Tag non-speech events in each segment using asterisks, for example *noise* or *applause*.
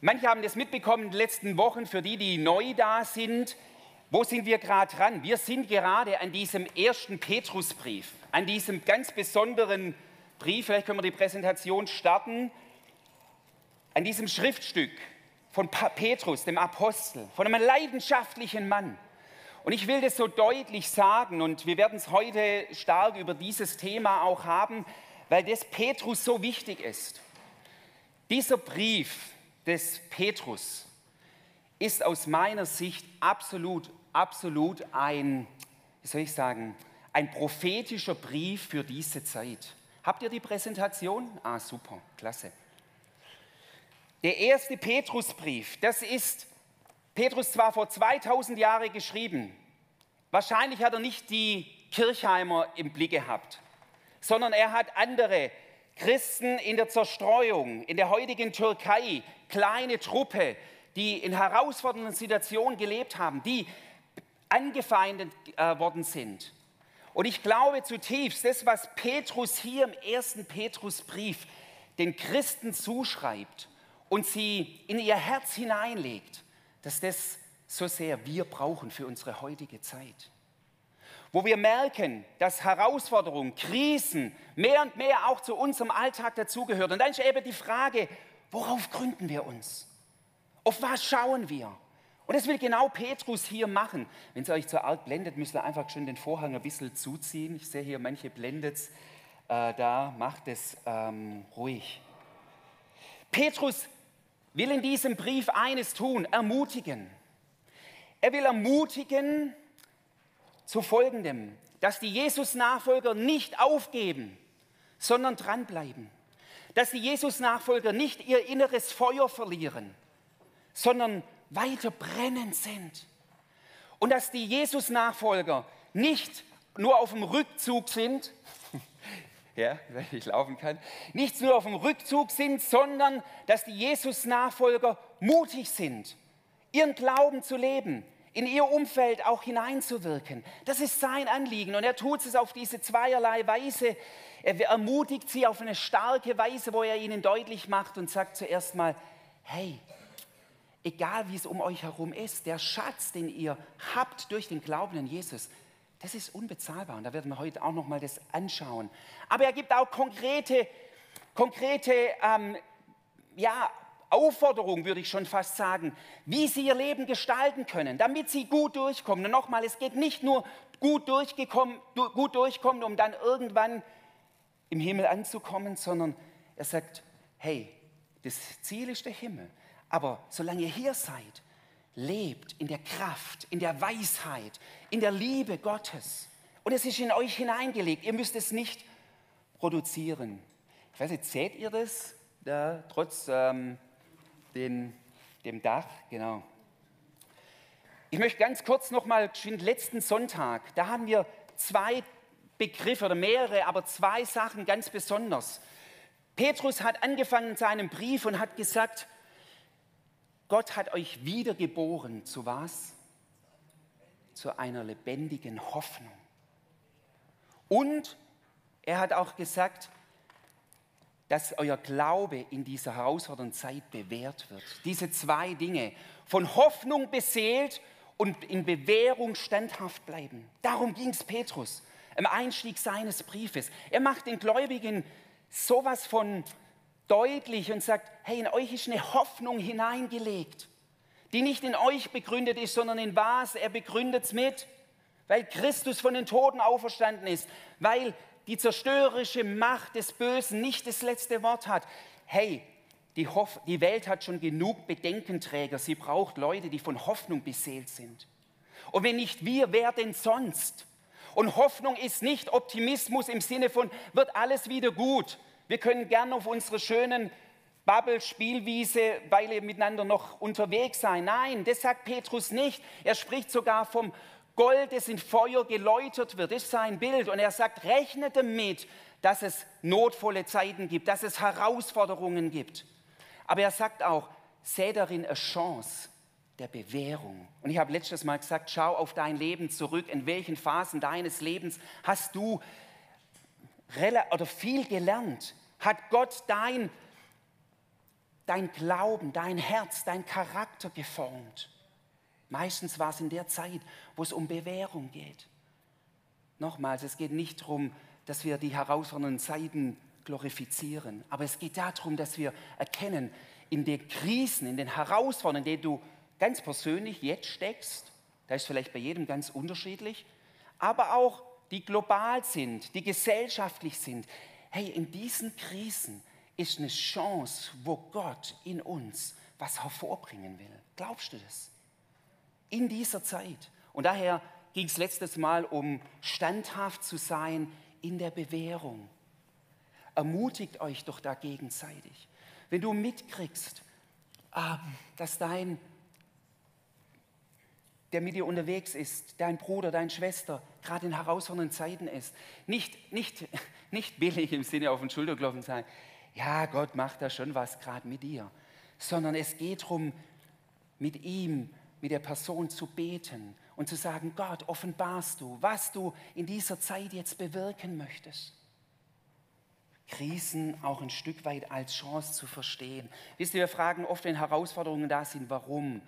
Manche haben das mitbekommen in den letzten Wochen, für die, die neu da sind. Wo sind wir gerade dran? Wir sind gerade an diesem ersten Petrusbrief, an diesem ganz besonderen Brief, vielleicht können wir die Präsentation starten, an diesem Schriftstück von Petrus, dem Apostel, von einem leidenschaftlichen Mann. Und ich will das so deutlich sagen und wir werden es heute stark über dieses Thema auch haben, weil das Petrus so wichtig ist. Dieser Brief des Petrus ist aus meiner Sicht absolut, absolut ein, wie soll ich sagen, ein prophetischer Brief für diese Zeit. Habt ihr die Präsentation? Ah, super, klasse. Der erste Petrusbrief, das ist Petrus zwar vor 2000 Jahren geschrieben, wahrscheinlich hat er nicht die Kirchheimer im Blick gehabt, sondern er hat andere Christen in der Zerstreuung, in der heutigen Türkei, kleine Truppe, die in herausfordernden Situationen gelebt haben, die angefeindet äh, worden sind. Und ich glaube zutiefst, das, was Petrus hier im ersten Petrusbrief den Christen zuschreibt und sie in ihr Herz hineinlegt, dass das so sehr wir brauchen für unsere heutige Zeit. Wo wir merken, dass Herausforderungen, Krisen mehr und mehr auch zu unserem Alltag dazugehören. Und dann ist eben die Frage, worauf gründen wir uns? Auf was schauen wir? Und das will genau Petrus hier machen. Wenn es euch zu arg blendet, müsst ihr einfach schon den Vorhang ein bisschen zuziehen. Ich sehe hier, manche blendet. Äh, da macht es ähm, ruhig. Petrus will in diesem Brief eines tun, ermutigen. Er will ermutigen zu Folgendem, dass die Jesus-Nachfolger nicht aufgeben, sondern dranbleiben. Dass die Jesus-Nachfolger nicht ihr inneres Feuer verlieren, sondern weiter brennend sind. Und dass die Jesus-Nachfolger nicht nur auf dem Rückzug sind, *laughs* ja, weil ich laufen kann, nicht nur auf dem Rückzug sind, sondern dass die Jesus-Nachfolger mutig sind, ihren Glauben zu leben, in ihr Umfeld auch hineinzuwirken. Das ist sein Anliegen und er tut es auf diese zweierlei Weise. Er ermutigt sie auf eine starke Weise, wo er ihnen deutlich macht und sagt zuerst mal, hey, egal wie es um euch herum ist, der Schatz, den ihr habt durch den Glauben an Jesus, das ist unbezahlbar und da werden wir heute auch noch mal das anschauen. Aber er gibt auch konkrete, konkrete ähm, ja, Aufforderungen, würde ich schon fast sagen, wie sie ihr Leben gestalten können, damit sie gut durchkommen. Und nochmal, es geht nicht nur gut, durchgekommen, gut durchkommen, um dann irgendwann im Himmel anzukommen, sondern er sagt, hey, das Ziel ist der Himmel. Aber solange ihr hier seid, lebt in der Kraft, in der Weisheit, in der Liebe Gottes. Und es ist in euch hineingelegt. Ihr müsst es nicht produzieren. Ich weiß nicht, seht ihr das? Da, trotz ähm, den, dem Dach, genau. Ich möchte ganz kurz nochmal, letzten Sonntag, da haben wir zwei Begriffe oder mehrere, aber zwei Sachen ganz besonders. Petrus hat angefangen in seinem Brief und hat gesagt, Gott hat euch wiedergeboren zu was? Zu einer lebendigen Hoffnung. Und er hat auch gesagt, dass euer Glaube in dieser herausfordernden Zeit bewährt wird. Diese zwei Dinge, von Hoffnung beseelt und in Bewährung standhaft bleiben. Darum ging es Petrus im Einstieg seines Briefes. Er macht den Gläubigen sowas von deutlich und sagt, hey, in euch ist eine Hoffnung hineingelegt, die nicht in euch begründet ist, sondern in was? Er begründet es mit, weil Christus von den Toten auferstanden ist, weil die zerstörerische Macht des Bösen nicht das letzte Wort hat. Hey, die, Hoff die Welt hat schon genug Bedenkenträger. Sie braucht Leute, die von Hoffnung beseelt sind. Und wenn nicht wir, wer denn sonst? Und Hoffnung ist nicht Optimismus im Sinne von, wird alles wieder gut, wir können gern auf unserer schönen Bubble-Spielwiese, weil wir miteinander noch unterwegs sein. Nein, das sagt Petrus nicht. Er spricht sogar vom Gold, das in Feuer geläutert wird. Das ist sein Bild. Und er sagt, rechne damit, dass es notvolle Zeiten gibt, dass es Herausforderungen gibt. Aber er sagt auch, sehe darin eine Chance der Bewährung. Und ich habe letztes Mal gesagt, schau auf dein Leben zurück. In welchen Phasen deines Lebens hast du oder viel gelernt? Hat Gott dein dein Glauben, dein Herz, dein Charakter geformt. Meistens war es in der Zeit, wo es um Bewährung geht. Nochmals, es geht nicht darum, dass wir die herausfordernden Zeiten glorifizieren, aber es geht darum, dass wir erkennen, in den Krisen, in den Herausforderungen, in denen du ganz persönlich jetzt steckst, da ist vielleicht bei jedem ganz unterschiedlich, aber auch die global sind, die gesellschaftlich sind. Hey, in diesen Krisen ist eine Chance, wo Gott in uns was hervorbringen will. Glaubst du das? In dieser Zeit. Und daher ging es letztes Mal um standhaft zu sein in der Bewährung. Ermutigt euch doch da gegenseitig. Wenn du mitkriegst, ähm, dass dein der mit dir unterwegs ist, dein Bruder, deine Schwester, gerade in herausfordernden Zeiten ist. Nicht, nicht, *laughs* nicht billig im Sinne auf den Schulterklopfen sein, ja, Gott macht da schon was gerade mit dir, sondern es geht darum, mit ihm, mit der Person zu beten und zu sagen, Gott, offenbarst du, was du in dieser Zeit jetzt bewirken möchtest. Krisen auch ein Stück weit als Chance zu verstehen. Wisst ihr, wir fragen oft, wenn Herausforderungen da sind, warum?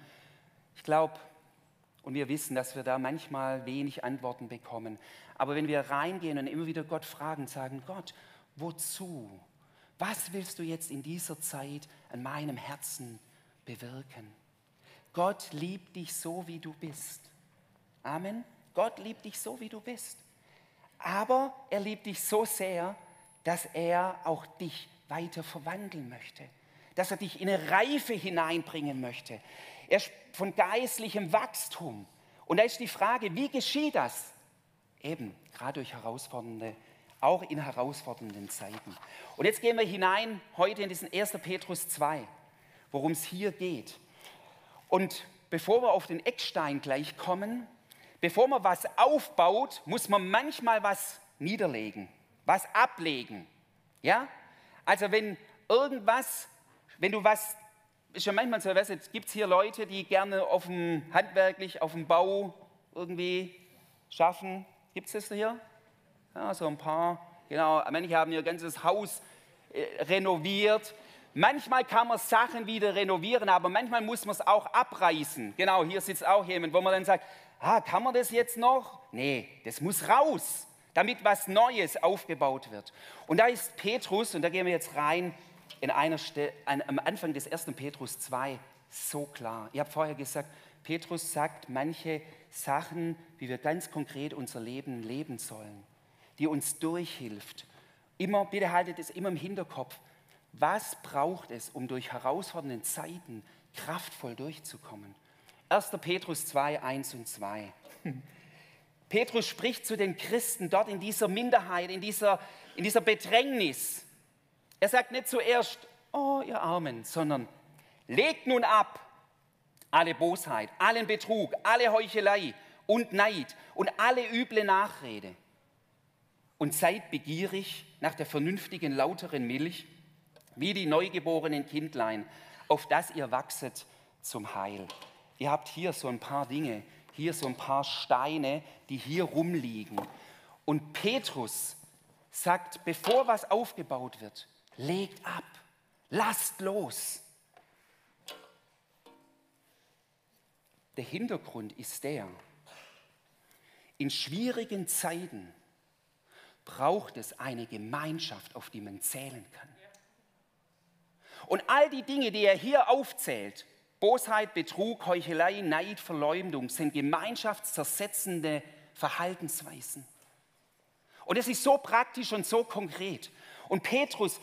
Ich glaube, und wir wissen, dass wir da manchmal wenig Antworten bekommen. Aber wenn wir reingehen und immer wieder Gott fragen, sagen, Gott, wozu? Was willst du jetzt in dieser Zeit an meinem Herzen bewirken? Gott liebt dich so, wie du bist. Amen. Gott liebt dich so, wie du bist. Aber er liebt dich so sehr, dass er auch dich weiter verwandeln möchte. Dass er dich in eine Reife hineinbringen möchte. Er von geistlichem Wachstum. Und da ist die Frage, wie geschieht das? Eben, gerade durch herausfordernde, auch in herausfordernden Zeiten. Und jetzt gehen wir hinein heute in diesen 1. Petrus 2, worum es hier geht. Und bevor wir auf den Eckstein gleich kommen, bevor man was aufbaut, muss man manchmal was niederlegen, was ablegen. Ja? Also wenn irgendwas, wenn du was ist ja manchmal so, weißt du, gibt es hier Leute, die gerne auf dem, handwerklich auf dem Bau irgendwie schaffen. Gibt es das hier? Ja, so ein paar. Genau, manche haben ihr ganzes Haus äh, renoviert. Manchmal kann man Sachen wieder renovieren, aber manchmal muss man es auch abreißen. Genau, hier sitzt auch jemand, wo man dann sagt, ah, kann man das jetzt noch? Nee, das muss raus, damit was Neues aufgebaut wird. Und da ist Petrus, und da gehen wir jetzt rein, in einer Stelle, am Anfang des 1. Petrus 2 so klar. Ich habe vorher gesagt, Petrus sagt manche Sachen, wie wir ganz konkret unser Leben leben sollen, die uns durchhilft. Immer, bitte haltet es immer im Hinterkopf. Was braucht es, um durch herausfordernde Zeiten kraftvoll durchzukommen? 1. Petrus 2, 1 und 2. Petrus spricht zu den Christen dort in dieser Minderheit, in dieser, in dieser Bedrängnis. Er sagt nicht zuerst, oh ihr Armen, sondern legt nun ab alle Bosheit, allen Betrug, alle Heuchelei und Neid und alle üble Nachrede und seid begierig nach der vernünftigen, lauteren Milch, wie die neugeborenen Kindlein, auf das ihr wachset zum Heil. Ihr habt hier so ein paar Dinge, hier so ein paar Steine, die hier rumliegen. Und Petrus sagt, bevor was aufgebaut wird, legt ab, lasst los. Der Hintergrund ist der, in schwierigen Zeiten braucht es eine Gemeinschaft, auf die man zählen kann. Und all die Dinge, die er hier aufzählt, Bosheit, Betrug, Heuchelei, Neid, Verleumdung, sind gemeinschaftszersetzende Verhaltensweisen. Und es ist so praktisch und so konkret. Und Petrus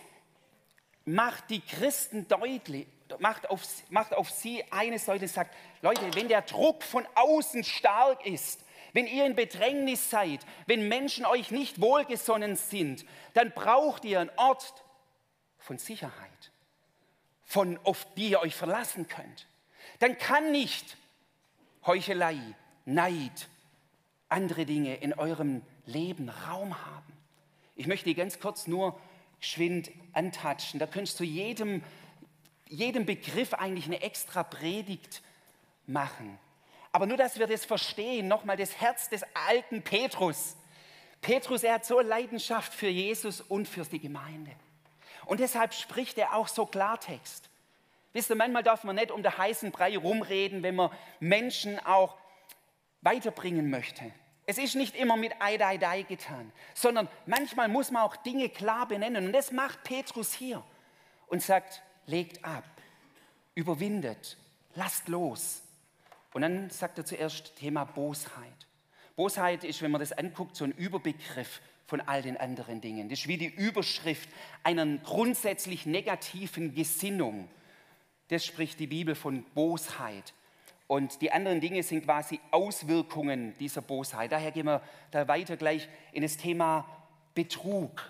macht die Christen deutlich, macht auf, macht auf sie eines deutlich, sagt, Leute, wenn der Druck von außen stark ist, wenn ihr in Bedrängnis seid, wenn Menschen euch nicht wohlgesonnen sind, dann braucht ihr einen Ort von Sicherheit, von, auf die ihr euch verlassen könnt. Dann kann nicht Heuchelei, Neid, andere Dinge in eurem Leben Raum haben. Ich möchte ganz kurz nur geschwind antatschen. Da könntest du jedem, jedem Begriff eigentlich eine extra Predigt machen. Aber nur, dass wir das verstehen, nochmal das Herz des alten Petrus. Petrus, er hat so Leidenschaft für Jesus und für die Gemeinde. Und deshalb spricht er auch so Klartext. Wisst ihr, manchmal darf man nicht um den heißen Brei rumreden, wenn man Menschen auch weiterbringen möchte. Es ist nicht immer mit Ei, Dei, Dei getan, sondern manchmal muss man auch Dinge klar benennen. Und das macht Petrus hier und sagt, legt ab, überwindet, lasst los. Und dann sagt er zuerst Thema Bosheit. Bosheit ist, wenn man das anguckt, so ein Überbegriff von all den anderen Dingen. Das ist wie die Überschrift einer grundsätzlich negativen Gesinnung. Das spricht die Bibel von Bosheit. Und die anderen Dinge sind quasi Auswirkungen dieser Bosheit. Daher gehen wir da weiter gleich in das Thema Betrug.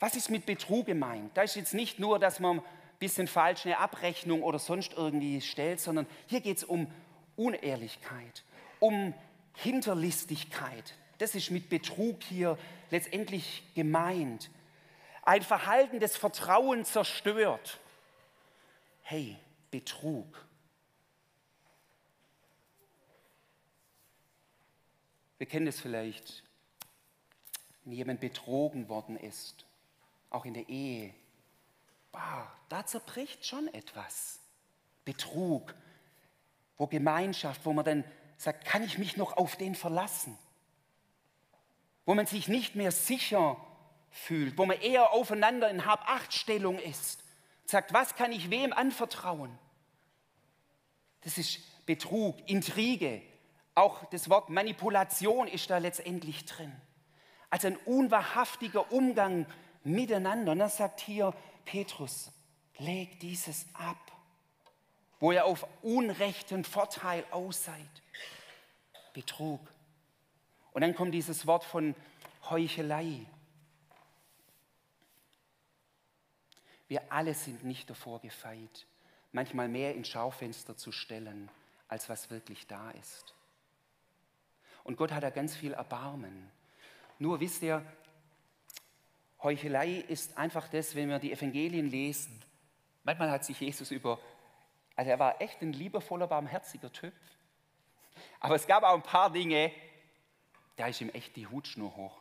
Was ist mit Betrug gemeint? Da ist jetzt nicht nur, dass man ein bisschen falsch eine Abrechnung oder sonst irgendwie stellt, sondern hier geht es um Unehrlichkeit, um Hinterlistigkeit. Das ist mit Betrug hier letztendlich gemeint. Ein Verhalten, das Vertrauen zerstört. Hey, Betrug. Wir kennen es vielleicht, wenn jemand betrogen worden ist, auch in der Ehe. Bah, da zerbricht schon etwas. Betrug, wo Gemeinschaft, wo man dann sagt, kann ich mich noch auf den verlassen? Wo man sich nicht mehr sicher fühlt, wo man eher aufeinander in Hab-Acht-Stellung ist, sagt, was kann ich wem anvertrauen? Das ist Betrug, Intrige, auch das Wort Manipulation ist da letztendlich drin. Also ein unwahrhaftiger Umgang miteinander. Und das sagt hier Petrus, leg dieses ab, wo ihr auf unrechten Vorteil aus seid. Betrug. Und dann kommt dieses Wort von Heuchelei. Wir alle sind nicht davor gefeit, manchmal mehr ins Schaufenster zu stellen, als was wirklich da ist. Und Gott hat da ganz viel Erbarmen. Nur wisst ihr, Heuchelei ist einfach das, wenn wir die Evangelien lesen. Manchmal hat sich Jesus über, also er war echt ein liebevoller, barmherziger Typ. Aber es gab auch ein paar Dinge, da ist ihm echt die Hutschnur hoch.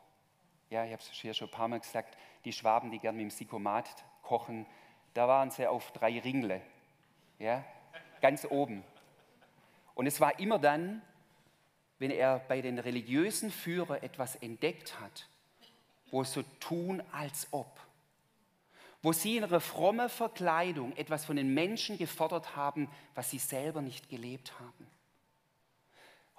Ja, ich habe es hier schon ein paar Mal gesagt, die Schwaben, die gern mit dem Sikomat kochen, da waren sie auf drei Ringle. Ja, ganz oben. Und es war immer dann, wenn er bei den religiösen Führern etwas entdeckt hat, wo so tun, als ob, wo sie in ihrer frommen Verkleidung etwas von den Menschen gefordert haben, was sie selber nicht gelebt haben.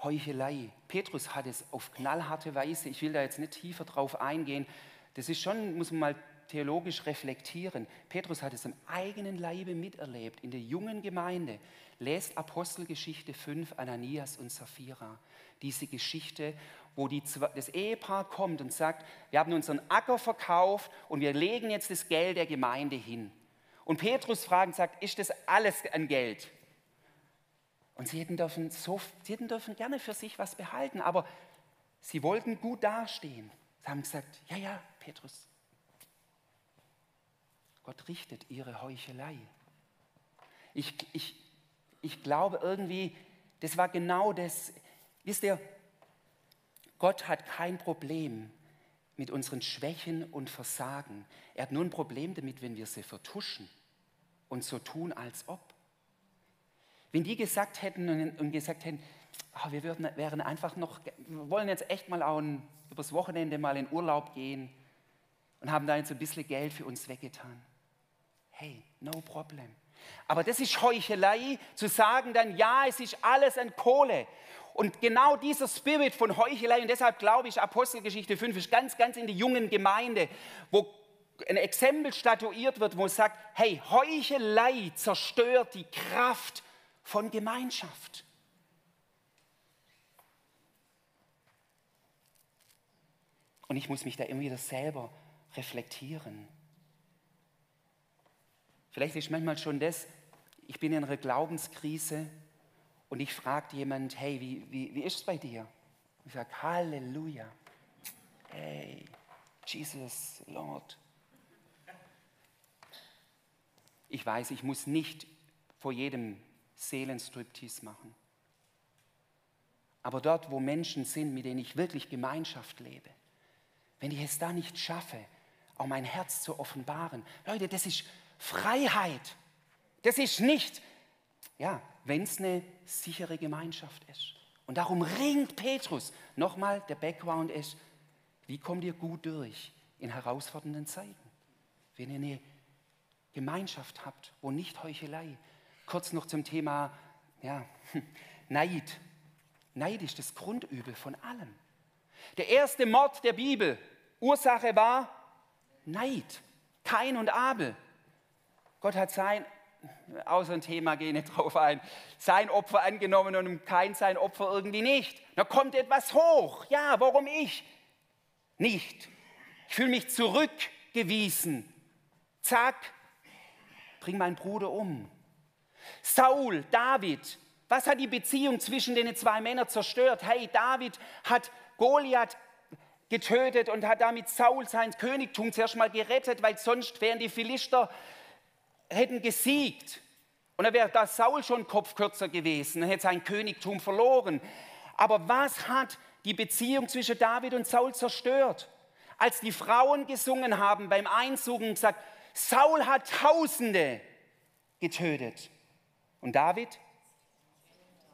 Heuchelei. Petrus hat es auf knallharte Weise, ich will da jetzt nicht tiefer drauf eingehen, das ist schon, muss man mal theologisch reflektieren. Petrus hat es am eigenen Leibe miterlebt in der jungen Gemeinde. Lest Apostelgeschichte 5, Ananias und Sapphira diese Geschichte, wo die, das Ehepaar kommt und sagt, wir haben unseren Acker verkauft und wir legen jetzt das Geld der Gemeinde hin. Und Petrus fragt und sagt, ist das alles an Geld? Und sie hätten, dürfen so, sie hätten dürfen gerne für sich was behalten, aber sie wollten gut dastehen. Sie haben gesagt, ja, ja, Petrus, Gott richtet ihre Heuchelei. Ich, ich, ich glaube irgendwie, das war genau das, Wisst ihr, Gott hat kein Problem mit unseren Schwächen und Versagen. Er hat nur ein Problem damit, wenn wir sie vertuschen und so tun, als ob. Wenn die gesagt hätten und gesagt hätten, oh, wir würden, wären einfach noch, wir wollen jetzt echt mal auch ein, übers Wochenende mal in Urlaub gehen und haben da jetzt ein bisschen Geld für uns weggetan. Hey, no problem. Aber das ist Heuchelei, zu sagen dann, ja, es ist alles an Kohle. Und genau dieser Spirit von Heuchelei, und deshalb glaube ich, Apostelgeschichte 5 ist ganz, ganz in der jungen Gemeinde, wo ein Exempel statuiert wird, wo es sagt, hey, Heuchelei zerstört die Kraft von Gemeinschaft. Und ich muss mich da immer wieder selber reflektieren. Vielleicht ist manchmal schon das, ich bin in einer Glaubenskrise, und ich frage jemand, hey, wie, wie, wie ist es bei dir? Ich sage, Halleluja. Hey, Jesus, Lord. Ich weiß, ich muss nicht vor jedem Seelenstriptease machen. Aber dort, wo Menschen sind, mit denen ich wirklich Gemeinschaft lebe, wenn ich es da nicht schaffe, auch mein Herz zu offenbaren, Leute, das ist Freiheit. Das ist nicht, ja, wenn es eine sichere Gemeinschaft ist. Und darum ringt Petrus. Nochmal, der Background ist, wie kommt ihr gut durch in herausfordernden Zeiten? Wenn ihr eine Gemeinschaft habt, wo nicht Heuchelei. Kurz noch zum Thema ja, *laughs* Neid. Neid ist das Grundübel von allem. Der erste Mord der Bibel, Ursache war Neid. Kain und Abel. Gott hat sein, außer ein Thema, gehe nicht drauf ein, sein Opfer angenommen und kein sein Opfer irgendwie nicht. Da kommt etwas hoch. Ja, warum ich? Nicht. Ich fühle mich zurückgewiesen. Zack, bring meinen Bruder um. Saul, David, was hat die Beziehung zwischen den zwei Männern zerstört? Hey, David hat Goliath getötet und hat damit Saul sein Königtum zuerst mal gerettet, weil sonst wären die Philister hätten gesiegt. Und dann wäre da Saul schon kopfkürzer gewesen, er hätte sein Königtum verloren. Aber was hat die Beziehung zwischen David und Saul zerstört? Als die Frauen gesungen haben beim Einzug und gesagt, Saul hat Tausende getötet. Und David?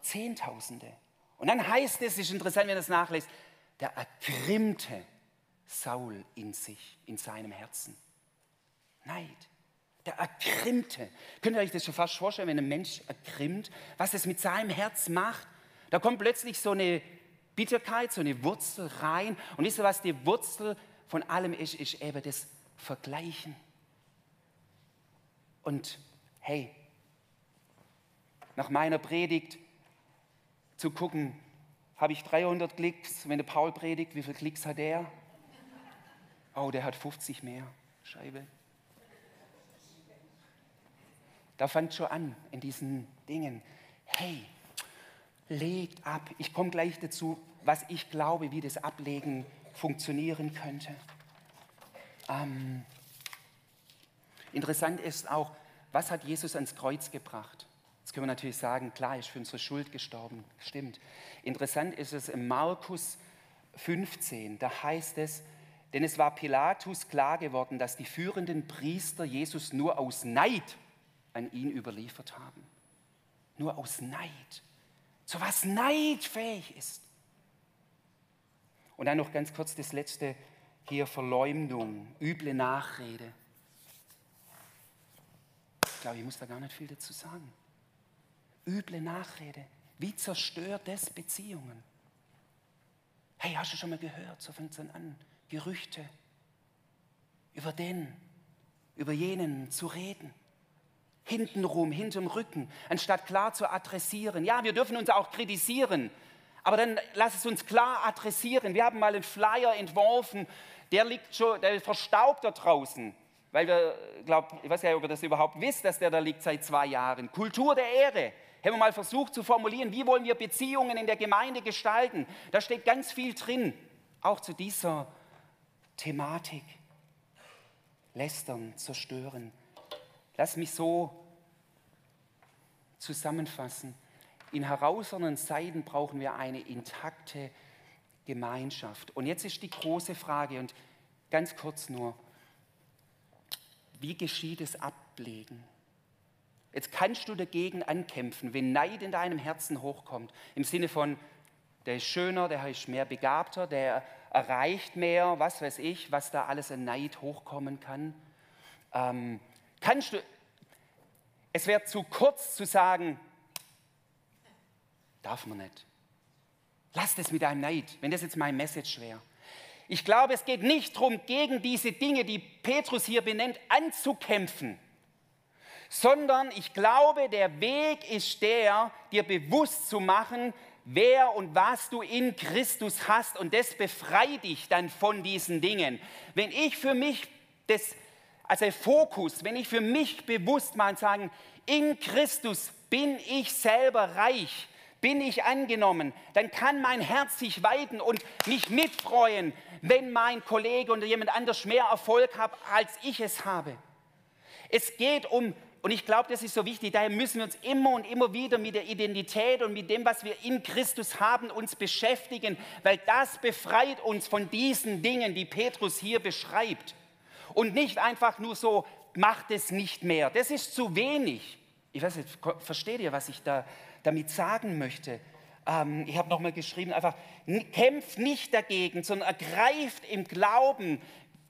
Zehntausende. Und dann heißt es, es ist interessant, wenn ihr das nachlässt, der ergrimmte Saul in sich, in seinem Herzen. Neid. Der ergrimmte. Könnt ihr euch das schon fast vorstellen, wenn ein Mensch ergrimmt, was es mit seinem Herz macht? Da kommt plötzlich so eine Bitterkeit, so eine Wurzel rein. Und wisst ihr, was die Wurzel von allem ist? Ist eben das Vergleichen. Und hey, nach meiner Predigt zu gucken, habe ich 300 Klicks, wenn der Paul predigt, wie viele Klicks hat er? Oh, der hat 50 mehr. Scheibe. Da fängt schon an in diesen Dingen. Hey, legt ab. Ich komme gleich dazu, was ich glaube, wie das Ablegen funktionieren könnte. Ähm, interessant ist auch, was hat Jesus ans Kreuz gebracht? Jetzt können wir natürlich sagen, klar, er ist für unsere Schuld gestorben. Stimmt. Interessant ist es in Markus 15, da heißt es, denn es war Pilatus klar geworden, dass die führenden Priester Jesus nur aus Neid an ihn überliefert haben. Nur aus Neid. So was neidfähig ist. Und dann noch ganz kurz das letzte hier, Verleumdung, üble Nachrede. Ich glaube, ich muss da gar nicht viel dazu sagen üble Nachrede. Wie zerstört das Beziehungen? Hey, hast du schon mal gehört? So fängt es dann an. Gerüchte über den, über jenen zu reden. Hintenrum, hinterm Rücken, anstatt klar zu adressieren. Ja, wir dürfen uns auch kritisieren, aber dann lass es uns klar adressieren. Wir haben mal einen Flyer entworfen, der liegt schon, der verstaubt da draußen. Weil wir, glaube ich weiß ja, ob ihr das überhaupt wisst, dass der da liegt seit zwei Jahren. Kultur der Ehre haben wir mal versucht zu formulieren, wie wollen wir Beziehungen in der Gemeinde gestalten. Da steht ganz viel drin, auch zu dieser Thematik. Lästern, zerstören. Lass mich so zusammenfassen. In herausfordernden Zeiten brauchen wir eine intakte Gemeinschaft. Und jetzt ist die große Frage, und ganz kurz nur, wie geschieht es ablegen? Jetzt kannst du dagegen ankämpfen, wenn Neid in deinem Herzen hochkommt. Im Sinne von, der ist schöner, der ist mehr begabter, der erreicht mehr, was weiß ich, was da alles in Neid hochkommen kann. Ähm, kannst du, es wäre zu kurz zu sagen, darf man nicht. Lass das mit deinem Neid, wenn das jetzt mein Message wäre. Ich glaube, es geht nicht darum, gegen diese Dinge, die Petrus hier benennt, anzukämpfen sondern ich glaube, der Weg ist der, dir bewusst zu machen, wer und was du in Christus hast und das befreit dich dann von diesen Dingen. Wenn ich für mich das, also Fokus, wenn ich für mich bewusst mal sagen, in Christus bin ich selber reich, bin ich angenommen, dann kann mein Herz sich weiten und mich mitfreuen, wenn mein Kollege oder jemand anders mehr Erfolg hat, als ich es habe. Es geht um und ich glaube, das ist so wichtig. Daher müssen wir uns immer und immer wieder mit der Identität und mit dem, was wir in Christus haben, uns beschäftigen, weil das befreit uns von diesen Dingen, die Petrus hier beschreibt. Und nicht einfach nur so, macht es nicht mehr. Das ist zu wenig. Ich weiß nicht, versteht ihr, was ich da damit sagen möchte? Ähm, ich habe nochmal geschrieben, einfach kämpft nicht dagegen, sondern ergreift im Glauben,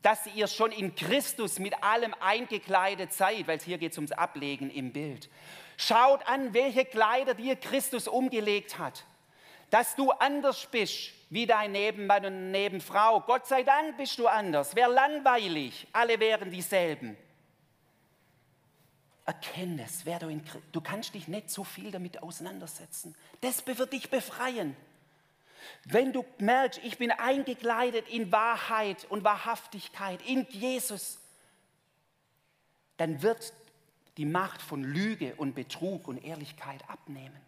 dass ihr schon in Christus mit allem eingekleidet seid, weil hier geht es ums Ablegen im Bild. Schaut an, welche Kleider dir Christus umgelegt hat. Dass du anders bist wie dein Nebenmann und Nebenfrau. Gott sei Dank bist du anders. Wäre langweilig, alle wären dieselben. Erkenne es, wer du in Du kannst dich nicht so viel damit auseinandersetzen. Das wird dich befreien. Wenn du merkst, ich bin eingekleidet in Wahrheit und Wahrhaftigkeit, in Jesus, dann wird die Macht von Lüge und Betrug und Ehrlichkeit abnehmen.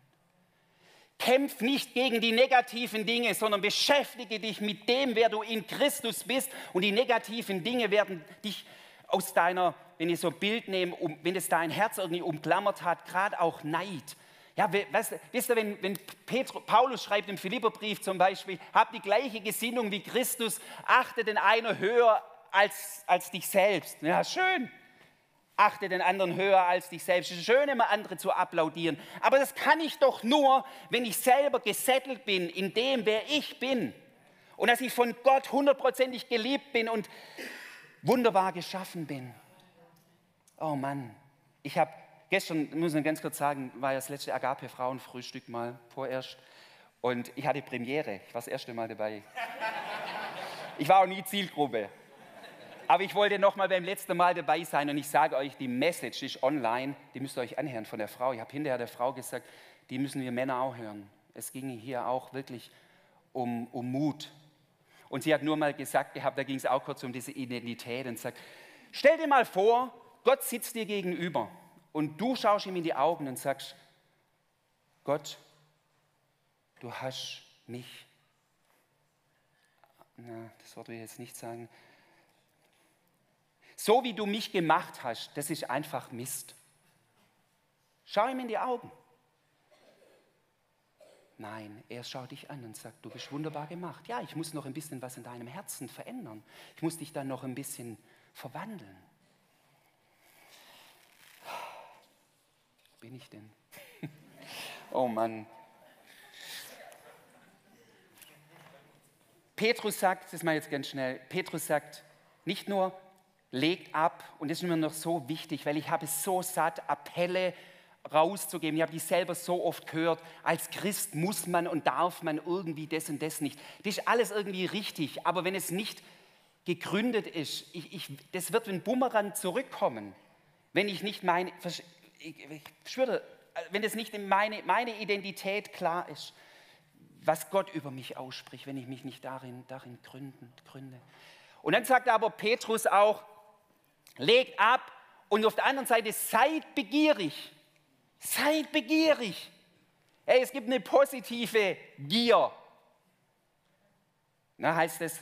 Kämpf nicht gegen die negativen Dinge, sondern beschäftige dich mit dem, wer du in Christus bist. Und die negativen Dinge werden dich aus deiner, wenn ich so ein Bild nehme, um, wenn es dein Herz irgendwie umklammert hat, gerade auch Neid. Ja, weißt, wisst ihr, wenn, wenn Petru, Paulus schreibt im Philipperbrief zum Beispiel, hab die gleiche Gesinnung wie Christus, achte den einen höher als, als dich selbst. Ja, schön. Achte den anderen höher als dich selbst. Es ist schön, immer andere zu applaudieren. Aber das kann ich doch nur, wenn ich selber gesettelt bin in dem, wer ich bin. Und dass ich von Gott hundertprozentig geliebt bin und wunderbar geschaffen bin. Oh Mann, ich habe gestern, muss ich ganz kurz sagen, war ja das letzte Agape-Frauenfrühstück mal vorerst. Und ich hatte Premiere, ich war das erste Mal dabei. Ich war auch nie Zielgruppe. Aber ich wollte noch mal beim letzten Mal dabei sein und ich sage euch, die Message ist online, die müsst ihr euch anhören von der Frau. Ich habe hinterher der Frau gesagt, die müssen wir Männer auch hören. Es ging hier auch wirklich um, um Mut. Und sie hat nur mal gesagt gehabt, da ging es auch kurz um diese Identität und sagt, stell dir mal vor, Gott sitzt dir gegenüber und du schaust ihm in die Augen und sagst, Gott, du hast mich, na, das Wort will ich jetzt nicht sagen, so wie du mich gemacht hast, das ist einfach Mist. Schau ihm in die Augen. Nein, er schaut dich an und sagt, du bist wunderbar gemacht. Ja, ich muss noch ein bisschen was in deinem Herzen verändern. Ich muss dich dann noch ein bisschen verwandeln. Bin ich denn? *laughs* oh Mann. Petrus sagt, das mal jetzt ganz schnell, Petrus sagt, nicht nur legt ab. Und das ist mir noch so wichtig, weil ich habe es so satt, Appelle rauszugeben. Ich habe die selber so oft gehört, als Christ muss man und darf man irgendwie das und das nicht. Das ist alles irgendwie richtig, aber wenn es nicht gegründet ist, ich, ich, das wird wie ein Bumerang zurückkommen, wenn ich nicht meine, ich, schwöre, wenn es nicht in meine, meine Identität klar ist, was Gott über mich ausspricht, wenn ich mich nicht darin, darin gründen, gründe. Und dann sagt aber Petrus auch, legt ab und auf der anderen Seite seid begierig. Seid begierig. Hey, es gibt eine positive Gier. Na, heißt es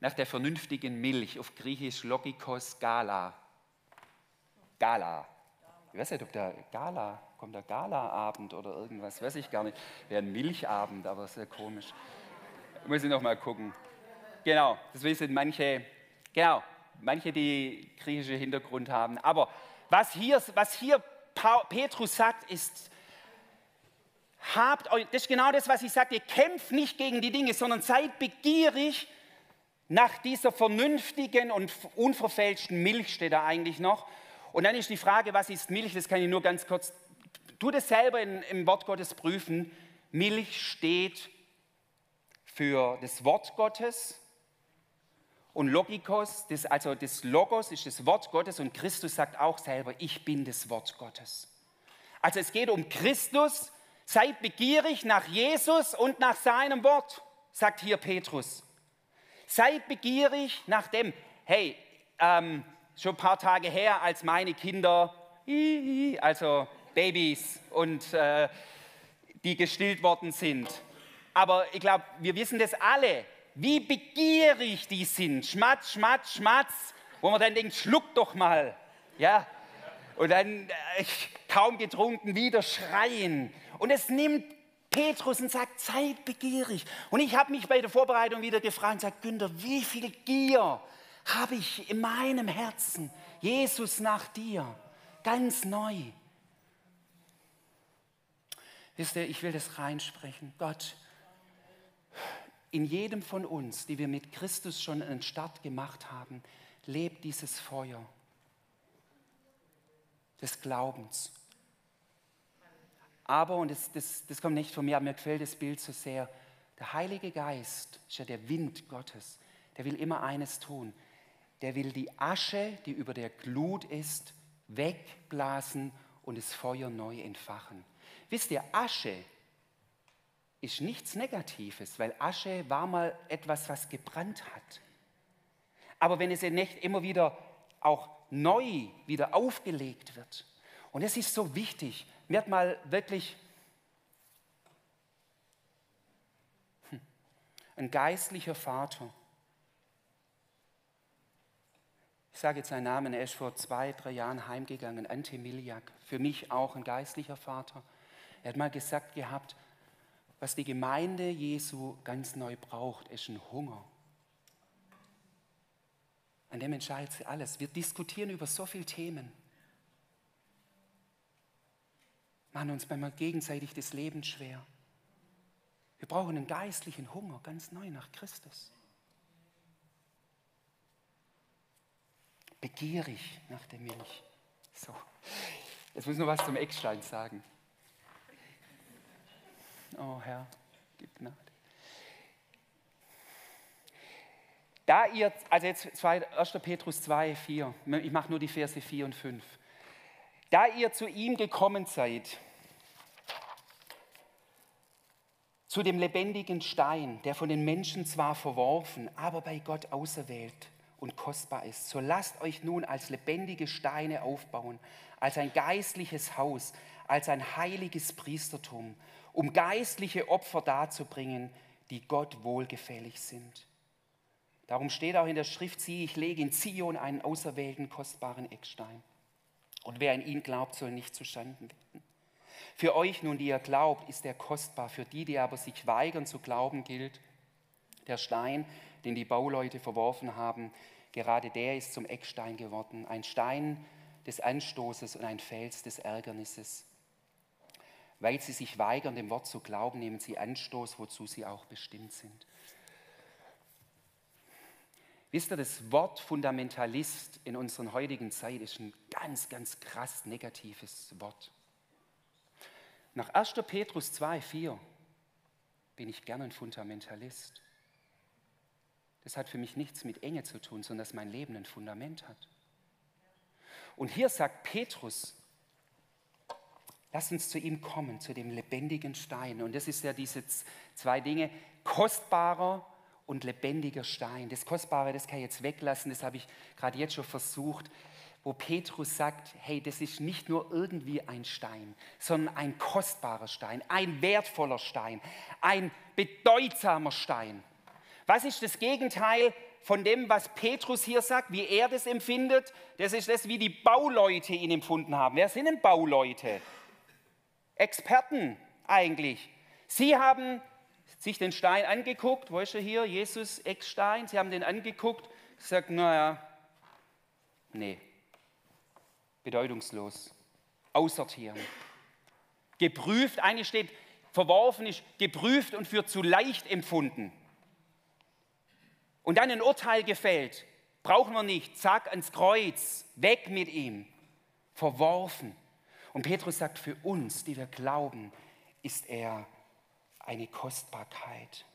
nach der vernünftigen Milch, auf Griechisch Logikos Gala. Gala. Ich weiß nicht, ob der Gala, kommt der Gala-Abend oder irgendwas, weiß ich gar nicht. Wäre ein Milchabend, aber sehr komisch. Muss ich noch mal gucken. Genau, das wissen manche. Genau, manche, die griechische Hintergrund haben. Aber was hier, was hier Petrus sagt, ist, habt euch, das ist genau das, was ich sagte, kämpft nicht gegen die Dinge, sondern seid begierig nach dieser vernünftigen und unverfälschten Milch, steht da eigentlich noch. Und dann ist die Frage, was ist Milch? Das kann ich nur ganz kurz, tu das selber in, im Wort Gottes prüfen. Milch steht für das Wort Gottes, und Logikos, das, also das Logos ist das Wort Gottes und Christus sagt auch selber, ich bin das Wort Gottes. Also es geht um Christus, seid begierig nach Jesus und nach seinem Wort, sagt hier Petrus. Seid begierig nach dem, hey, ähm, schon ein paar Tage her, als meine Kinder, also Babys und äh, die gestillt worden sind. Aber ich glaube, wir wissen das alle wie begierig die sind. Schmatz, schmatz, schmatz. Wo man dann denkt, schluck doch mal. Ja. Und dann äh, kaum getrunken, wieder schreien. Und es nimmt Petrus und sagt, seid begierig. Und ich habe mich bei der Vorbereitung wieder gefragt und sagt, Günther, wie viel Gier habe ich in meinem Herzen? Jesus nach dir. Ganz neu. Wisst ihr, ich will das reinsprechen. Gott, in jedem von uns, die wir mit Christus schon einen Start gemacht haben, lebt dieses Feuer des Glaubens. Aber, und das, das, das kommt nicht von mir, aber mir gefällt das Bild so sehr, der Heilige Geist ist ja der Wind Gottes. Der will immer eines tun. Der will die Asche, die über der Glut ist, wegblasen und das Feuer neu entfachen. Wisst ihr, Asche ist nichts Negatives, weil Asche war mal etwas, was gebrannt hat. Aber wenn es nicht immer wieder auch neu wieder aufgelegt wird, und es ist so wichtig, mir hat mal wirklich hm, ein geistlicher Vater, ich sage jetzt seinen Namen, er ist vor zwei, drei Jahren heimgegangen, Ante Miljak, für mich auch ein geistlicher Vater. Er hat mal gesagt gehabt, was die Gemeinde Jesu ganz neu braucht, ist ein Hunger. An dem entscheidet sie alles. Wir diskutieren über so viele Themen. Machen uns manchmal gegenseitig das Leben schwer. Wir brauchen einen geistlichen Hunger, ganz neu nach Christus. Begierig nach der Milch. So, jetzt muss ich noch was zum Eckstein sagen. Oh Herr, gib Gnade. Da ihr, also jetzt 1. Petrus 2, 4, ich mache nur die Verse 4 und 5. Da ihr zu ihm gekommen seid, zu dem lebendigen Stein, der von den Menschen zwar verworfen, aber bei Gott auserwählt und kostbar ist, so lasst euch nun als lebendige Steine aufbauen, als ein geistliches Haus, als ein heiliges Priestertum um geistliche Opfer darzubringen, die Gott wohlgefällig sind. Darum steht auch in der Schrift, sieh, ich lege in Zion einen auserwählten, kostbaren Eckstein. Und wer an ihn glaubt, soll nicht zustanden werden. Für euch nun, die ihr glaubt, ist er kostbar. Für die, die aber sich weigern zu glauben, gilt der Stein, den die Bauleute verworfen haben. Gerade der ist zum Eckstein geworden. Ein Stein des Anstoßes und ein Fels des Ärgernisses. Weil sie sich weigern, dem Wort zu glauben, nehmen sie Anstoß, wozu sie auch bestimmt sind. Wisst ihr, das Wort Fundamentalist in unserer heutigen Zeit ist ein ganz, ganz krass negatives Wort. Nach 1. Petrus 2, 4 bin ich gern ein Fundamentalist. Das hat für mich nichts mit Enge zu tun, sondern dass mein Leben ein Fundament hat. Und hier sagt Petrus, Lass uns zu ihm kommen, zu dem lebendigen Stein. Und das ist ja diese zwei Dinge, kostbarer und lebendiger Stein. Das Kostbare, das kann ich jetzt weglassen, das habe ich gerade jetzt schon versucht, wo Petrus sagt, hey, das ist nicht nur irgendwie ein Stein, sondern ein kostbarer Stein, ein wertvoller Stein, ein bedeutsamer Stein. Was ist das Gegenteil von dem, was Petrus hier sagt, wie er das empfindet? Das ist das, wie die Bauleute ihn empfunden haben. Wer sind denn Bauleute? Experten eigentlich. Sie haben sich den Stein angeguckt, wo ist er hier? Jesus, Eckstein. Sie haben den angeguckt, gesagt, naja, nee, bedeutungslos, aussortieren. Geprüft, eigentlich steht, verworfen ist, geprüft und für zu leicht empfunden. Und dann ein Urteil gefällt, brauchen wir nicht, zack, ans Kreuz, weg mit ihm, verworfen. Und Petrus sagt, für uns, die wir glauben, ist er eine Kostbarkeit.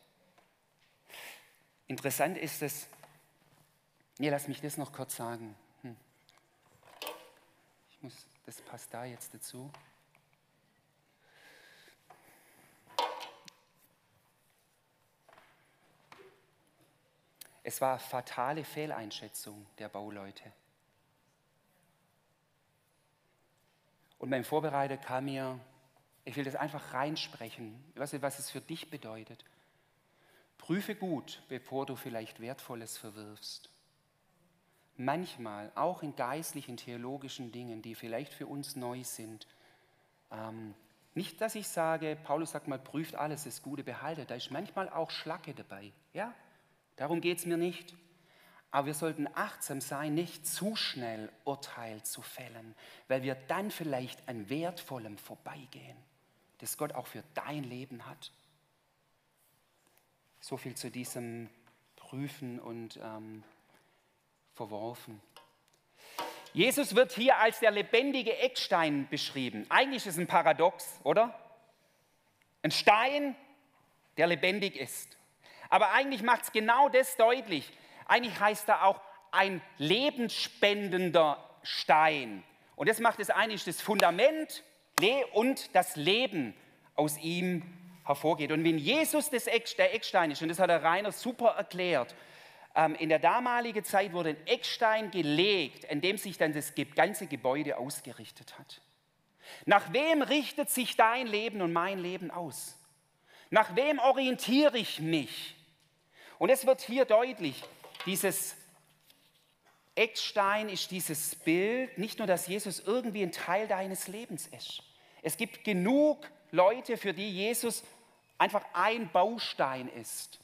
Interessant ist es, nee, lass mich das noch kurz sagen. Hm. Ich muss, das passt da jetzt dazu. Es war fatale Fehleinschätzung der Bauleute. Und beim Vorbereiter kam mir, ich will das einfach reinsprechen, nicht, was es für dich bedeutet. Prüfe gut, bevor du vielleicht Wertvolles verwirfst. Manchmal, auch in geistlichen, theologischen Dingen, die vielleicht für uns neu sind, ähm, nicht, dass ich sage, Paulus sagt mal, prüft alles, das Gute behaltet. Da ist manchmal auch Schlacke dabei. Ja, darum geht es mir nicht. Aber wir sollten achtsam sein, nicht zu schnell Urteil zu fällen, weil wir dann vielleicht an Wertvollem vorbeigehen. das Gott auch für dein Leben hat. So viel zu diesem Prüfen und ähm, Verworfen. Jesus wird hier als der lebendige Eckstein beschrieben. Eigentlich ist es ein Paradox, oder? Ein Stein, der lebendig ist. Aber eigentlich macht es genau das deutlich. Eigentlich heißt er auch ein lebensspendender Stein. Und das macht es eigentlich das Fundament und das Leben aus ihm hervorgeht. Und wenn Jesus das Eck, der Eckstein ist, und das hat der Rainer super erklärt, ähm, in der damaligen Zeit wurde ein Eckstein gelegt, an dem sich dann das ganze Gebäude ausgerichtet hat. Nach wem richtet sich dein Leben und mein Leben aus? Nach wem orientiere ich mich? Und es wird hier deutlich, dieses Eckstein ist dieses Bild, nicht nur, dass Jesus irgendwie ein Teil deines Lebens ist. Es gibt genug Leute, für die Jesus einfach ein Baustein ist.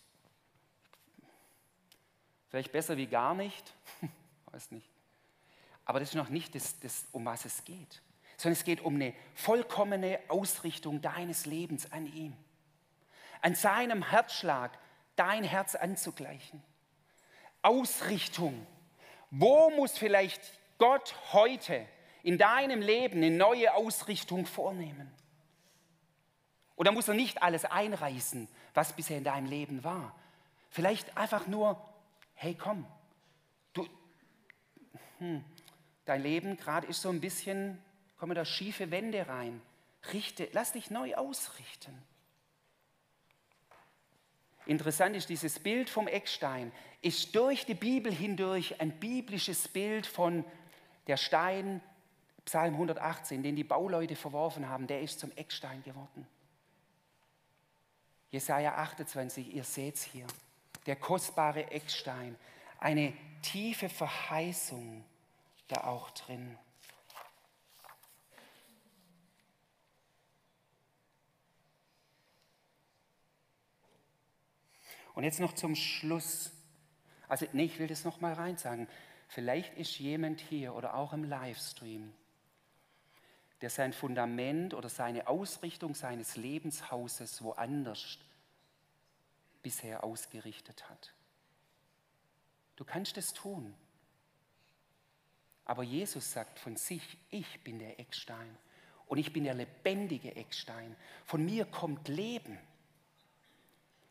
Vielleicht besser wie gar nicht, *laughs* weiß nicht. Aber das ist noch nicht das, das, um was es geht, sondern es geht um eine vollkommene Ausrichtung deines Lebens an ihm. An seinem Herzschlag dein Herz anzugleichen. Ausrichtung. Wo muss vielleicht Gott heute in deinem Leben eine neue Ausrichtung vornehmen? Oder muss er nicht alles einreißen, was bisher in deinem Leben war? Vielleicht einfach nur, hey komm, du, hm, dein Leben gerade ist so ein bisschen, kommen da schiefe Wände rein. Richte, lass dich neu ausrichten. Interessant ist, dieses Bild vom Eckstein ist durch die Bibel hindurch ein biblisches Bild von der Stein, Psalm 118, den die Bauleute verworfen haben, der ist zum Eckstein geworden. Jesaja 28, ihr seht es hier, der kostbare Eckstein, eine tiefe Verheißung da auch drin. Und jetzt noch zum Schluss. Also, nee, ich will das noch mal rein sagen. Vielleicht ist jemand hier oder auch im Livestream, der sein Fundament oder seine Ausrichtung seines Lebenshauses woanders bisher ausgerichtet hat. Du kannst es tun. Aber Jesus sagt von sich, ich bin der Eckstein und ich bin der lebendige Eckstein. Von mir kommt Leben.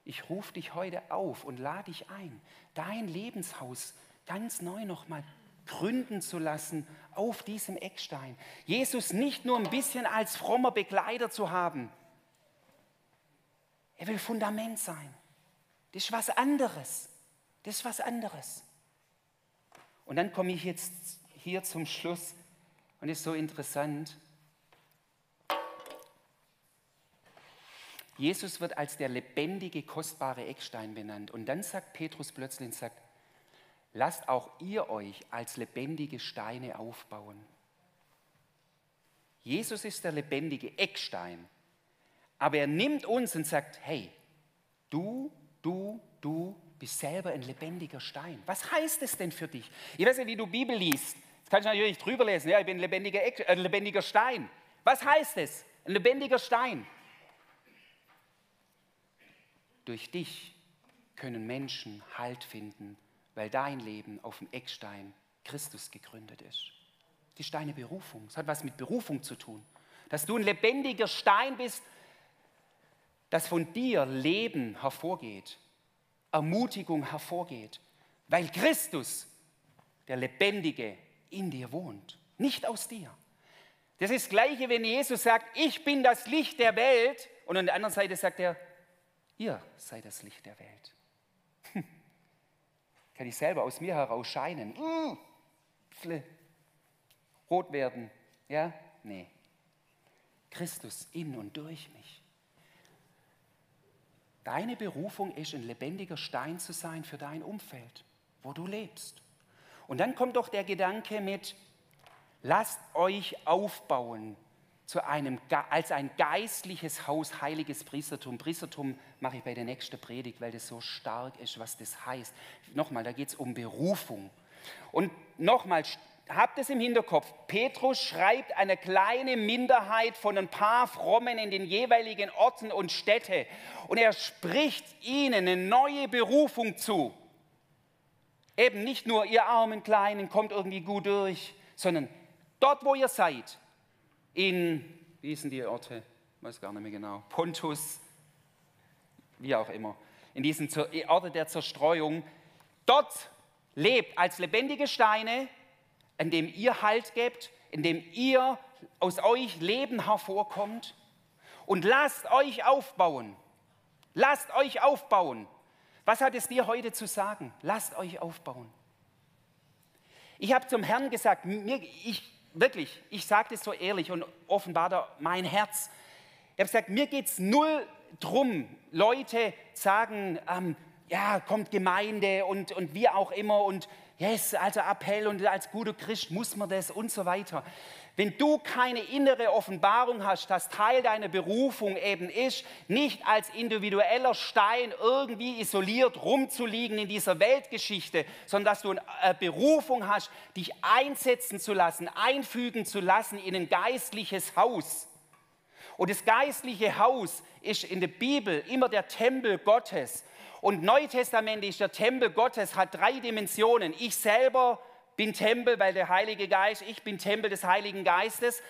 Ich rufe dich heute auf und lade dich ein, dein Lebenshaus ganz neu nochmal gründen zu lassen auf diesem Eckstein. Jesus nicht nur ein bisschen als frommer Begleiter zu haben. Er will Fundament sein. Das ist was anderes. Das ist was anderes. Und dann komme ich jetzt hier zum Schluss und ist so interessant. Jesus wird als der lebendige, kostbare Eckstein benannt. Und dann sagt Petrus plötzlich, sagt, lasst auch ihr euch als lebendige Steine aufbauen. Jesus ist der lebendige Eckstein. Aber er nimmt uns und sagt, hey, du, du, du bist selber ein lebendiger Stein. Was heißt es denn für dich? Ich weiß nicht, wie du Bibel liest. Das kannst du natürlich drüber lesen. Ja, ich bin ein lebendiger, Eck, äh, lebendiger Stein. Was heißt es? Ein lebendiger Stein. Durch dich können Menschen Halt finden, weil dein Leben auf dem Eckstein Christus gegründet ist. Die Steine Berufung. Es hat was mit Berufung zu tun. Dass du ein lebendiger Stein bist, dass von dir Leben hervorgeht, Ermutigung hervorgeht, weil Christus, der Lebendige, in dir wohnt, nicht aus dir. Das ist das Gleiche, wenn Jesus sagt, ich bin das Licht der Welt und an der anderen Seite sagt er, Ihr seid das Licht der Welt. Hm. Kann ich selber aus mir heraus scheinen? Mmh. Rot werden. Ja? Nee. Christus in und durch mich. Deine Berufung ist, ein lebendiger Stein zu sein für dein Umfeld, wo du lebst. Und dann kommt doch der Gedanke mit, lasst euch aufbauen zu einem, als ein geistliches Haus, heiliges Priestertum. Priestertum mache ich bei der nächsten Predigt, weil das so stark ist, was das heißt. Nochmal, da geht es um Berufung. Und nochmal, habt es im Hinterkopf, Petrus schreibt eine kleine Minderheit von ein paar Frommen in den jeweiligen Orten und Städte und er spricht ihnen eine neue Berufung zu. Eben nicht nur ihr armen Kleinen kommt irgendwie gut durch, sondern dort, wo ihr seid, in, wie sind die Orte? Ich weiß gar nicht mehr genau, Pontus, wie auch immer, in diesen Orte der Zerstreuung, dort lebt als lebendige Steine, in dem ihr Halt gebt, in dem ihr aus euch Leben hervorkommt und lasst euch aufbauen. Lasst euch aufbauen. Was hat es dir heute zu sagen? Lasst euch aufbauen. Ich habe zum Herrn gesagt, mir, ich, wirklich, ich sage das so ehrlich und offenbar da mein Herz. Ich habe gesagt, mir geht es null drum, Leute sagen, ähm, ja, kommt Gemeinde und, und wie auch immer und yes, also Appell und als guter Christ muss man das und so weiter. Wenn du keine innere Offenbarung hast, dass Teil deiner Berufung eben ist, nicht als individueller Stein irgendwie isoliert rumzuliegen in dieser Weltgeschichte, sondern dass du eine Berufung hast, dich einsetzen zu lassen, einfügen zu lassen in ein geistliches Haus. Und das geistliche Haus ist in der Bibel immer der Tempel Gottes. Und neutestamentlich der Tempel Gottes hat drei Dimensionen. Ich selber bin Tempel, weil der Heilige Geist, ich bin Tempel des Heiligen Geistes.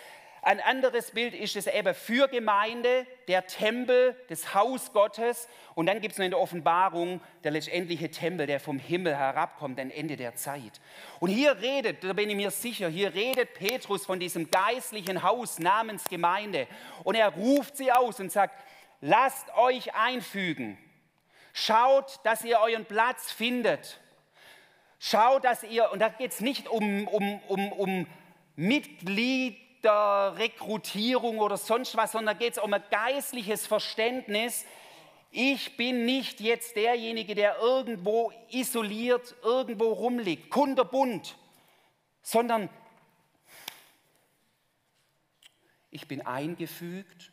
Ein anderes Bild ist es eben für Gemeinde, der Tempel, das Haus Gottes. Und dann gibt es noch in der Offenbarung der letztendliche Tempel, der vom Himmel herabkommt, am Ende der Zeit. Und hier redet, da bin ich mir sicher, hier redet Petrus von diesem geistlichen Haus namens Gemeinde. Und er ruft sie aus und sagt, lasst euch einfügen. Schaut, dass ihr euren Platz findet. Schaut, dass ihr, und da geht es nicht um, um, um, um Mitgliederrekrutierung oder sonst was, sondern da geht es um ein geistliches Verständnis. Ich bin nicht jetzt derjenige, der irgendwo isoliert, irgendwo rumliegt, kunderbunt, sondern ich bin eingefügt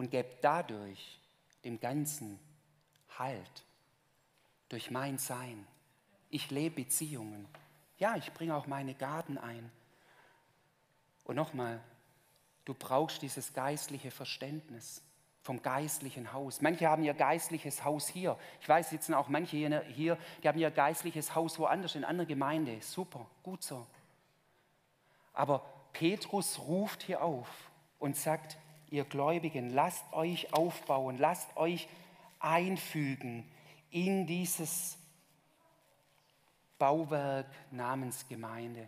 und gebe dadurch dem Ganzen Halt. Durch mein Sein. Ich lebe Beziehungen. Ja, ich bringe auch meine Gaben ein. Und nochmal, du brauchst dieses geistliche Verständnis vom geistlichen Haus. Manche haben ihr geistliches Haus hier. Ich weiß, sitzen auch manche hier, die haben ihr geistliches Haus woanders, in anderen Gemeinde. Super, gut so. Aber Petrus ruft hier auf und sagt, ihr Gläubigen, lasst euch aufbauen, lasst euch einfügen in dieses Bauwerk namens Gemeinde.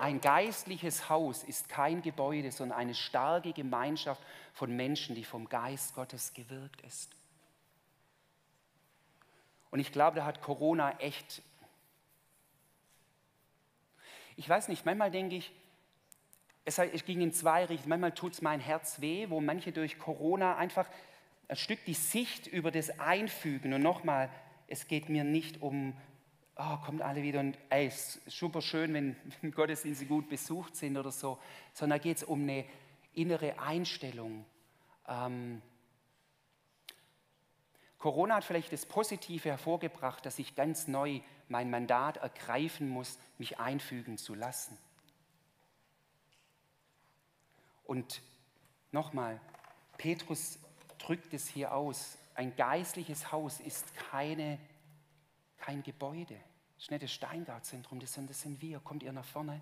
Ein geistliches Haus ist kein Gebäude, sondern eine starke Gemeinschaft von Menschen, die vom Geist Gottes gewirkt ist. Und ich glaube, da hat Corona echt ich weiß nicht, manchmal denke ich, es, ging in zwei Richtungen. Manchmal tut es mein Herz weh, wo manche durch Corona einfach ein Stück die Sicht über das einfügen. Und nochmal, es geht mir nicht um, oh, kommt alle wieder und ey, ist super schön, wenn *laughs* Gottesdienste gut besucht sind oder so, sondern da geht es um eine innere Einstellung. Ähm, Corona hat vielleicht das Positive hervorgebracht, dass ich ganz neu mein Mandat ergreifen muss, mich einfügen zu lassen. Und nochmal, Petrus drückt es hier aus. Ein geistliches Haus ist keine, kein Gebäude. Das ist nicht das Steingartzentrum, das sind, das sind wir. Kommt ihr nach vorne?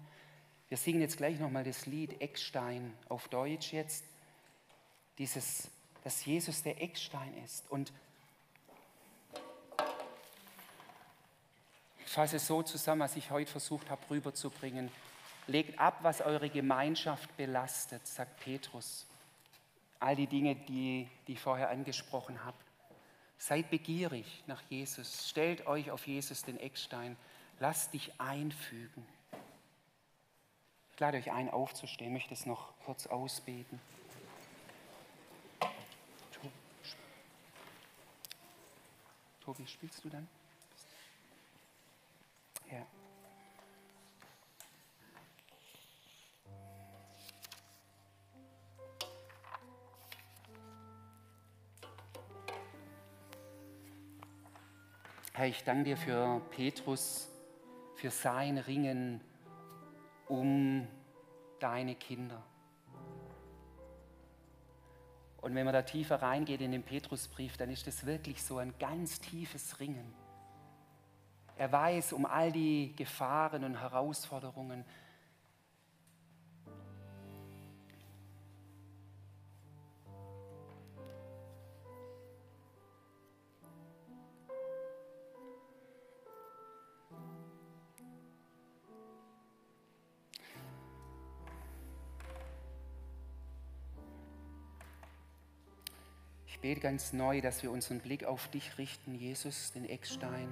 Wir singen jetzt gleich nochmal das Lied Eckstein auf Deutsch jetzt. Dieses, dass Jesus der Eckstein ist. Und fasse so zusammen, was ich heute versucht habe rüberzubringen. Legt ab, was eure Gemeinschaft belastet, sagt Petrus. All die Dinge, die, die ich vorher angesprochen habe. Seid begierig nach Jesus. Stellt euch auf Jesus den Eckstein. Lasst dich einfügen. Ich lade euch ein, aufzustehen. Ich möchte es noch kurz ausbeten. Tobi, spielst du dann? Ja. Herr, ich danke dir für Petrus, für sein Ringen um deine Kinder. Und wenn man da tiefer reingeht in den Petrusbrief, dann ist das wirklich so ein ganz tiefes Ringen. Er weiß um all die Gefahren und Herausforderungen, bete ganz neu, dass wir unseren Blick auf dich richten, Jesus, den Eckstein,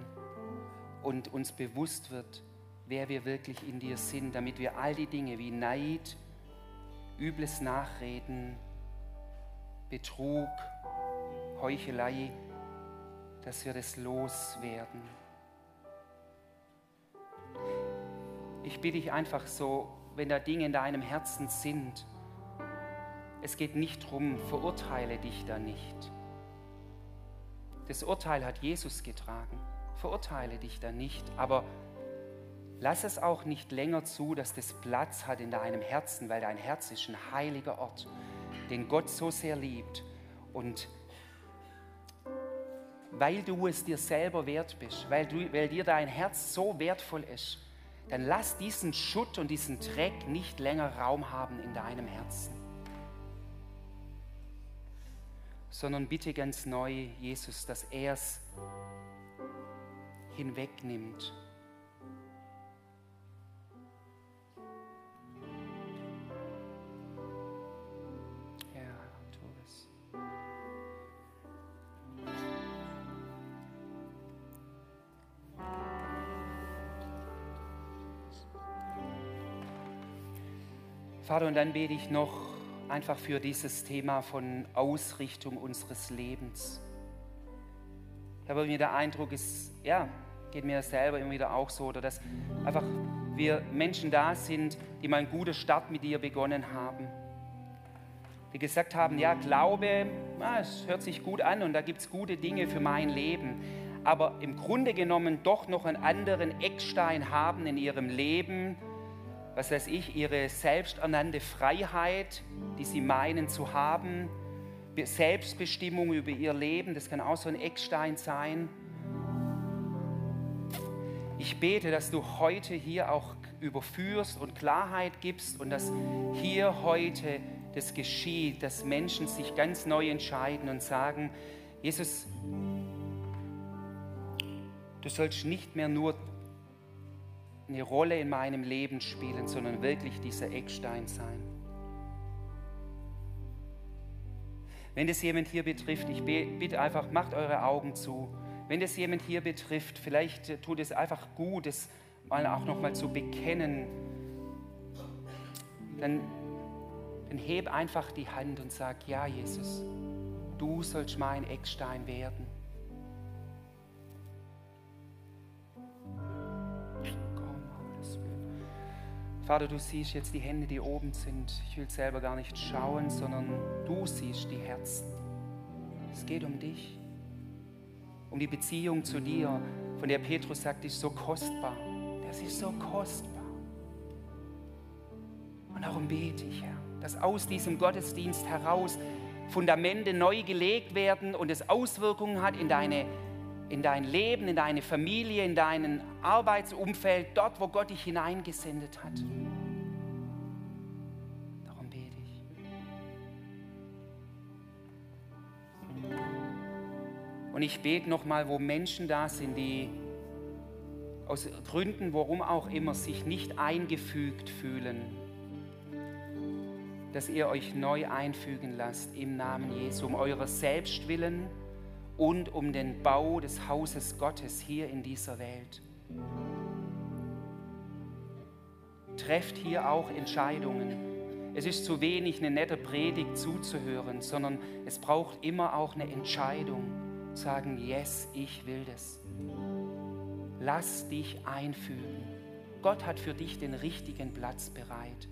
und uns bewusst wird, wer wir wirklich in dir sind, damit wir all die Dinge wie Neid, übles Nachreden, Betrug, Heuchelei, dass wir das loswerden. Ich bitte dich einfach so, wenn da Dinge in deinem Herzen sind, es geht nicht darum, verurteile dich da nicht. Das Urteil hat Jesus getragen. Verurteile dich da nicht, aber lass es auch nicht länger zu, dass das Platz hat in deinem Herzen, weil dein Herz ist ein heiliger Ort, den Gott so sehr liebt. Und weil du es dir selber wert bist, weil, du, weil dir dein Herz so wertvoll ist, dann lass diesen Schutt und diesen Dreck nicht länger Raum haben in deinem Herzen. sondern bitte ganz neu, Jesus, dass er es hinwegnimmt. Vater, und dann bete ich noch einfach für dieses Thema von Ausrichtung unseres Lebens. Ich habe mir der Eindruck, ist, ja, geht mir selber immer wieder auch so, oder dass einfach wir Menschen da sind, die mal einen guten Start mit dir begonnen haben. Die gesagt haben, ja, Glaube, ja, es hört sich gut an und da gibt es gute Dinge für mein Leben. Aber im Grunde genommen doch noch einen anderen Eckstein haben in ihrem Leben, was weiß ich, ihre selbsternannte Freiheit, die sie meinen zu haben, Selbstbestimmung über ihr Leben, das kann auch so ein Eckstein sein. Ich bete, dass du heute hier auch überführst und Klarheit gibst und dass hier heute das geschieht, dass Menschen sich ganz neu entscheiden und sagen, Jesus, du sollst nicht mehr nur eine Rolle in meinem Leben spielen, sondern wirklich dieser Eckstein sein. Wenn das jemand hier betrifft, ich bitte einfach, macht eure Augen zu. Wenn das jemand hier betrifft, vielleicht tut es einfach gut, es mal auch nochmal zu bekennen, dann, dann heb einfach die Hand und sag, ja Jesus, du sollst mein Eckstein werden. Vater, du siehst jetzt die Hände, die oben sind. Ich will selber gar nicht schauen, sondern du siehst die Herzen. Es geht um dich, um die Beziehung zu dir, von der Petrus sagt, die ist so kostbar. Das ist so kostbar. Und darum bete ich, Herr, dass aus diesem Gottesdienst heraus Fundamente neu gelegt werden und es Auswirkungen hat in deine in dein Leben, in deine Familie, in dein Arbeitsumfeld, dort, wo Gott dich hineingesendet hat. Darum bete ich. Und ich bete nochmal, wo Menschen da sind, die aus Gründen, warum auch immer, sich nicht eingefügt fühlen, dass ihr euch neu einfügen lasst im Namen Jesu, um eurer selbst willen und um den Bau des Hauses Gottes hier in dieser Welt. Trefft hier auch Entscheidungen. Es ist zu wenig, eine nette Predigt zuzuhören, sondern es braucht immer auch eine Entscheidung. Sagen, yes, ich will das. Lass dich einfügen. Gott hat für dich den richtigen Platz bereit.